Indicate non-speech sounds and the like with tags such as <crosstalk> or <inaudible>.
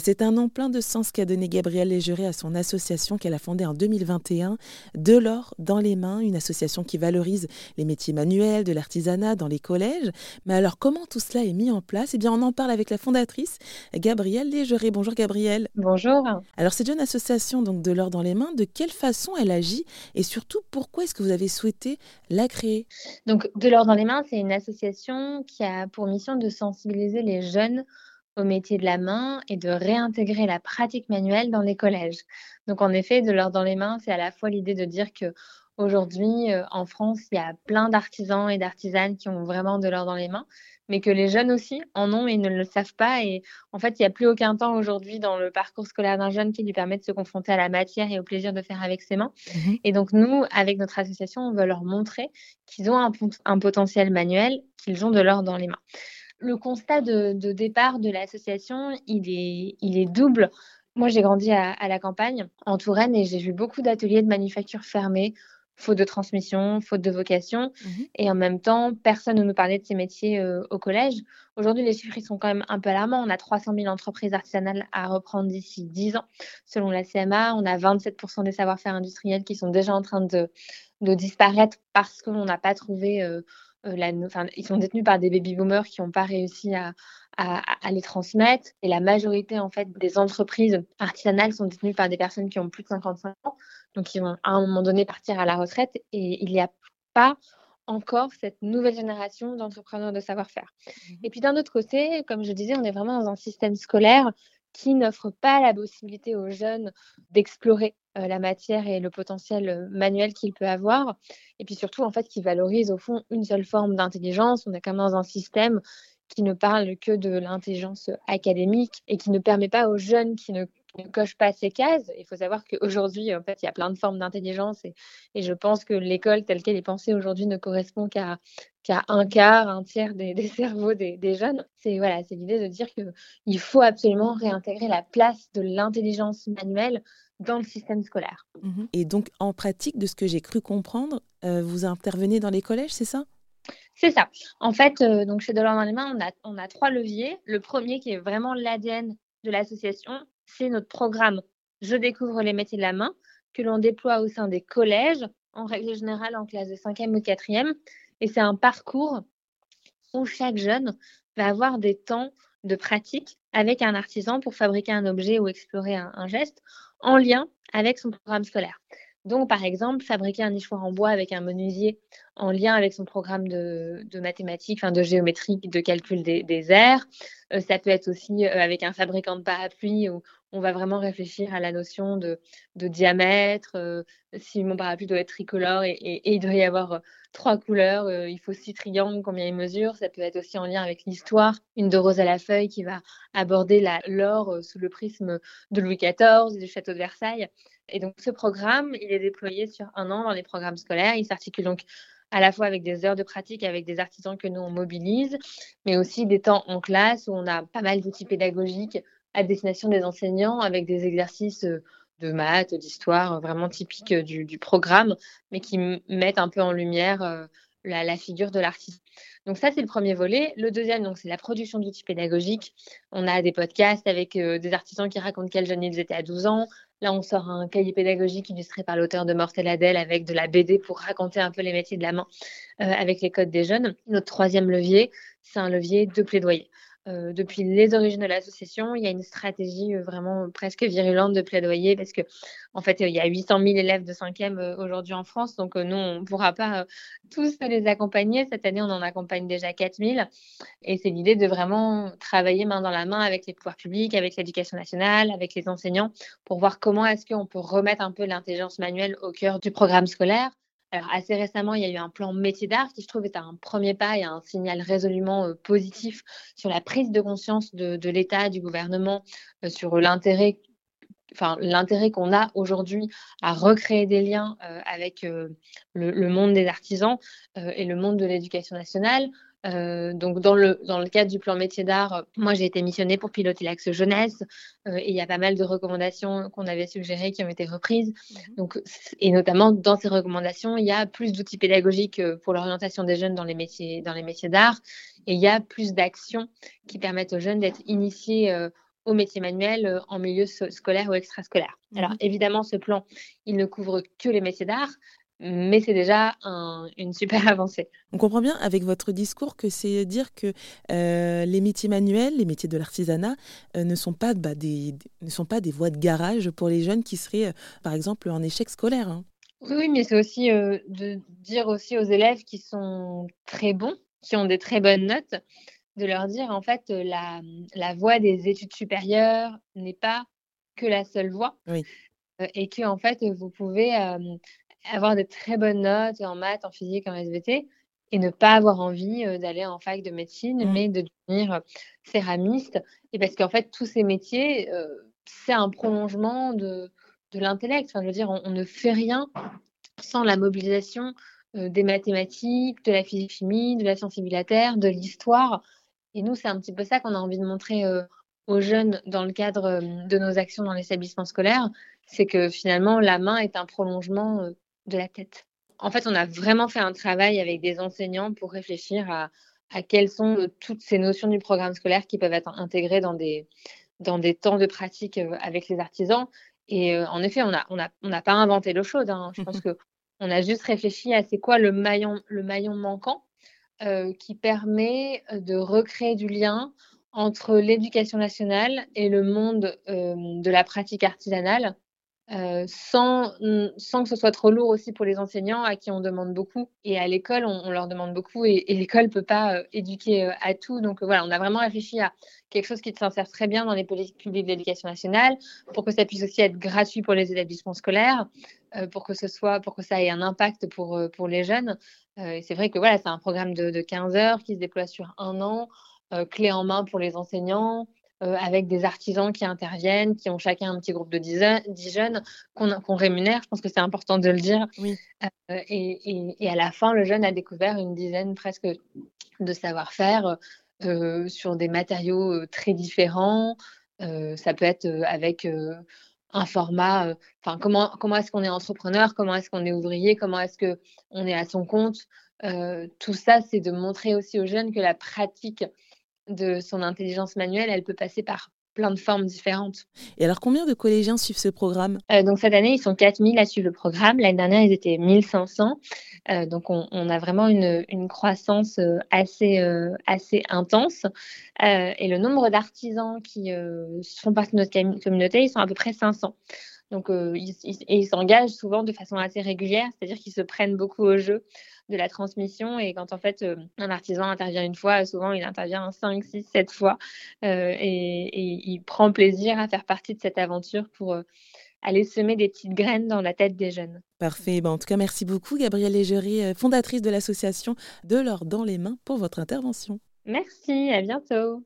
C'est un nom plein de sens qu'a donné Gabrielle Légeré à son association qu'elle a fondée en 2021, De l'or dans les mains, une association qui valorise les métiers manuels, de l'artisanat dans les collèges. Mais alors comment tout cela est mis en place? Eh bien on en parle avec la fondatrice Gabrielle Légeré. Bonjour Gabrielle. Bonjour. Alors c'est une association donc De l'or dans les mains. De quelle façon elle agit? Et surtout pourquoi est-ce que vous avez souhaité la créer? Donc De l'or dans les mains, c'est une association qui a pour mission de sensibiliser les jeunes au métier de la main et de réintégrer la pratique manuelle dans les collèges. Donc en effet, de l'or dans les mains, c'est à la fois l'idée de dire que aujourd'hui euh, en France, il y a plein d'artisans et d'artisanes qui ont vraiment de l'or dans les mains, mais que les jeunes aussi en ont et ne le savent pas. Et en fait, il n'y a plus aucun temps aujourd'hui dans le parcours scolaire d'un jeune qui lui permet de se confronter à la matière et au plaisir de faire avec ses mains. Mmh et donc nous, avec notre association, on veut leur montrer qu'ils ont un, un potentiel manuel, qu'ils ont de l'or dans les mains le constat de, départ de l'association, il est, il est double. Moi, j'ai grandi à, la campagne, en Touraine, et j'ai vu beaucoup d'ateliers de manufacture fermés, faute de transmission, faute de vocation. Mhm. Et en même temps, personne ne nous parlait de ces métiers euh, au collège. Aujourd'hui, les chiffres ils sont quand même un peu alarmants. On a 300 000 entreprises artisanales à reprendre d'ici 10 ans. Selon la CMA, on a 27% des savoir-faire industriels qui sont déjà en train de, de disparaître parce qu'on n'a pas trouvé euh, euh, ils sont détenus par des baby boomers qui n'ont pas réussi à, les transmettre. Et la majorité en fait des entreprises artisanales sont détenues par des personnes qui ont plus de 55 ans, donc qui vont à un moment donné partir à la retraite. Et il n'y a pas encore cette nouvelle génération d'entrepreneurs de savoir-faire. Mmh et puis d'un autre côté, comme je disais, on est vraiment dans un système scolaire qui n'offre pas la possibilité aux jeunes d'explorer euh, la matière et le potentiel euh, manuel qu'il peut avoir. Et puis surtout, en fait, qui valorise au fond une seule forme d'intelligence. On est quand même dans un système qui ne parle que de l'intelligence académique et qui ne permet pas aux jeunes qui ne ne coche pas ces cases. Il faut savoir qu'aujourd'hui, en fait, il y a plein de formes d'intelligence et, je pense que l'école telle qu'elle est pensée aujourd'hui ne correspond qu'à un quart, un tiers des, cerveaux des, jeunes. C'est voilà, c'est l'idée de dire qu'il faut absolument réintégrer la place de l'intelligence manuelle dans le système scolaire. Mmh et donc, en pratique, de ce que j'ai cru comprendre, euh, vous intervenez dans les collèges, c'est ça? C'est ça. En fait, euh, donc chez Delors dans les mains, on a, on a trois leviers. Le premier qui est vraiment l'ADN de l'association, c'est notre programme Je découvre les métiers de la main que l'on déploie au sein des collèges, en règle générale en classe de 5e ou 4e. Et c'est un parcours où chaque jeune va avoir des temps de pratique avec un artisan pour fabriquer un objet ou explorer un, geste en lien avec son programme scolaire. Donc, par exemple, fabriquer un nichoir en bois avec un menuisier en lien avec son programme de, mathématiques, enfin de géométrie, de calcul des, airs. Euh, ça peut être aussi euh, avec un fabricant de parapluie où on va vraiment réfléchir à la notion de, diamètre. Euh, si mon parapluie doit être tricolore et, il doit y avoir trois couleurs, il faut six triangles, combien il mesure. Ça peut être aussi en lien avec l'histoire. Une de Rose à la feuille qui va aborder l'or sous le prisme de Louis XIV du château de Versailles. Et donc, ce programme, il est déployé sur un an dans les programmes scolaires. Il s'articule donc à la fois avec des heures de pratique avec des artisans que nous on mobilise, mais aussi des temps en classe où on a pas mal d'outils pédagogiques à destination des enseignants avec des exercices euh, de maths, d'histoire euh, vraiment typiques euh, du, programme, mais qui mettent un peu en lumière la, figure de l'artiste. Donc ça, c'est le premier volet. Le deuxième, c'est la production d'outils pédagogiques. On a des podcasts avec des artisans qui racontent quel jeune ils étaient à 12 ans, Là, on sort un cahier pédagogique illustré par l'auteur de Mortel Adèle avec de la BD pour raconter un peu les métiers de la main avec les codes des jeunes. Notre troisième levier, c'est un levier de plaidoyer. Euh, depuis les origines de l'association, il y a une stratégie euh, vraiment presque virulente de plaidoyer parce que en fait, il y a 800 000 élèves de 5e aujourd'hui en France, donc nous, on ne pourra pas tous les accompagner. Cette année, on en accompagne déjà 4 000 et c'est l'idée de vraiment travailler main dans la main avec les pouvoirs publics, avec l'éducation nationale, avec les enseignants pour voir comment est-ce qu'on peut remettre un peu l'intelligence manuelle au cœur du programme scolaire alors, assez récemment, il y a eu un plan métier d'art qui, je trouve, est un premier pas et un signal résolument euh, positif sur la prise de conscience de, l'État, du gouvernement, euh, sur l'intérêt qu'on a aujourd'hui à recréer des liens euh, avec le, monde des artisans et le monde de l'éducation nationale. Euh, donc dans le, dans le cadre du plan métier d'art, euh, moi j'ai été missionnée pour piloter l'axe jeunesse euh, et il y a pas mal de recommandations qu'on avait suggérées qui ont été reprises. Mhm. Donc, et notamment dans ces recommandations, il y a plus d'outils pédagogiques pour l'orientation des jeunes dans les métiers, dans les métiers d'art et il y a plus d'actions qui permettent aux jeunes d'être initiés aux métiers manuels en milieu scolaire ou extrascolaire. Mmh Alors évidemment, ce plan, il ne couvre que les métiers d'art, mais c'est déjà une super <laughs> avancée. On comprend bien avec votre discours que c'est dire que euh, les métiers manuels, les métiers de l'artisanat, euh, ne, sont pas, bah, des, ne sont pas des voies de garage pour les jeunes qui seraient, euh, par exemple, en échec scolaire. Hein. Oui, mais c'est aussi de dire aussi aux élèves qui sont très bons, qui ont des très bonnes notes, de leur dire en fait la, la voie des études supérieures n'est pas que la seule voie. Oui. et que en fait vous pouvez avoir de très bonnes notes en maths, en physique, en SVT, et ne pas avoir envie d'aller en fac de médecine, mmh. mais de devenir céramiste. Et parce qu'en fait, tous ces métiers, c'est un prolongement de, de l'intellect. Enfin, je veux dire, on, ne fait rien sans la mobilisation des mathématiques, de la physique-chimie, de la sensibilité, de l'histoire. Et nous, c'est un petit peu ça qu'on a envie de montrer aux jeunes dans le cadre de nos actions dans l'établissement scolaire, c'est que finalement, la main est un prolongement de la tête. En fait, on a vraiment fait un travail avec des enseignants pour réfléchir à, quelles sont euh, toutes ces notions du programme scolaire qui peuvent être intégrées dans des, dans des temps de pratique euh, avec les artisans. Et euh, en effet, on n'a on a, on pas inventé l'eau chaude. Hein. Je pense <laughs> qu'on a juste réfléchi à c'est quoi le maillon, le maillon manquant qui permet de recréer du lien entre l'éducation nationale et le monde de la pratique artisanale euh, sans, que ce soit trop lourd aussi pour les enseignants à qui on demande beaucoup. Et à l'école, on, leur demande beaucoup et, l'école ne peut pas euh, éduquer euh, à tout. Donc voilà, on a vraiment réfléchi à quelque chose qui s'insère très bien dans les politiques publiques d'éducation nationale pour que ça puisse aussi être gratuit pour les établissements scolaires, pour que ce soit, pour que ça ait un impact pour, les jeunes. c'est vrai que voilà, c'est un programme de 15 heures qui se déploie sur un an, clé en main pour les enseignants. Euh, avec des artisans qui interviennent, qui ont chacun un petit groupe de 10, jeunes qu'on rémunère. Je pense que c'est important de le dire. Euh, et, à la fin, le jeune a découvert une dizaine presque de savoir-faire euh, sur des matériaux très différents. ça peut être avec un format, enfin comment, comment est-ce qu'on est entrepreneur, comment est-ce qu'on est ouvrier, comment est-ce qu'on est à son compte. tout ça, c'est de montrer aussi aux jeunes que la pratique de son intelligence manuelle, elle peut passer par plein de formes différentes. Et alors, combien de collégiens suivent ce programme? Euh, Donc, cette année, ils sont 4000 à suivre le programme. L'année dernière, ils étaient 1500. Euh, donc, on, a vraiment une, croissance euh, assez, intense. et le nombre d'artisans qui font partie de notre communauté, ils sont à peu près 500. Donc, ils, ils s'engagent souvent de façon assez régulière, c'est-à-dire qu'ils se prennent beaucoup au jeu de la transmission. Et quand en fait euh, un artisan intervient une fois, souvent il intervient 5, 6, 7 fois euh, et, il prend plaisir à faire partie de cette aventure pour euh, aller semer des petites graines dans la tête des jeunes. Parfait. Ben, en tout cas, merci beaucoup, Gabrielle Légerie, fondatrice de l'association De l'or dans les mains, pour votre intervention. Merci, à bientôt.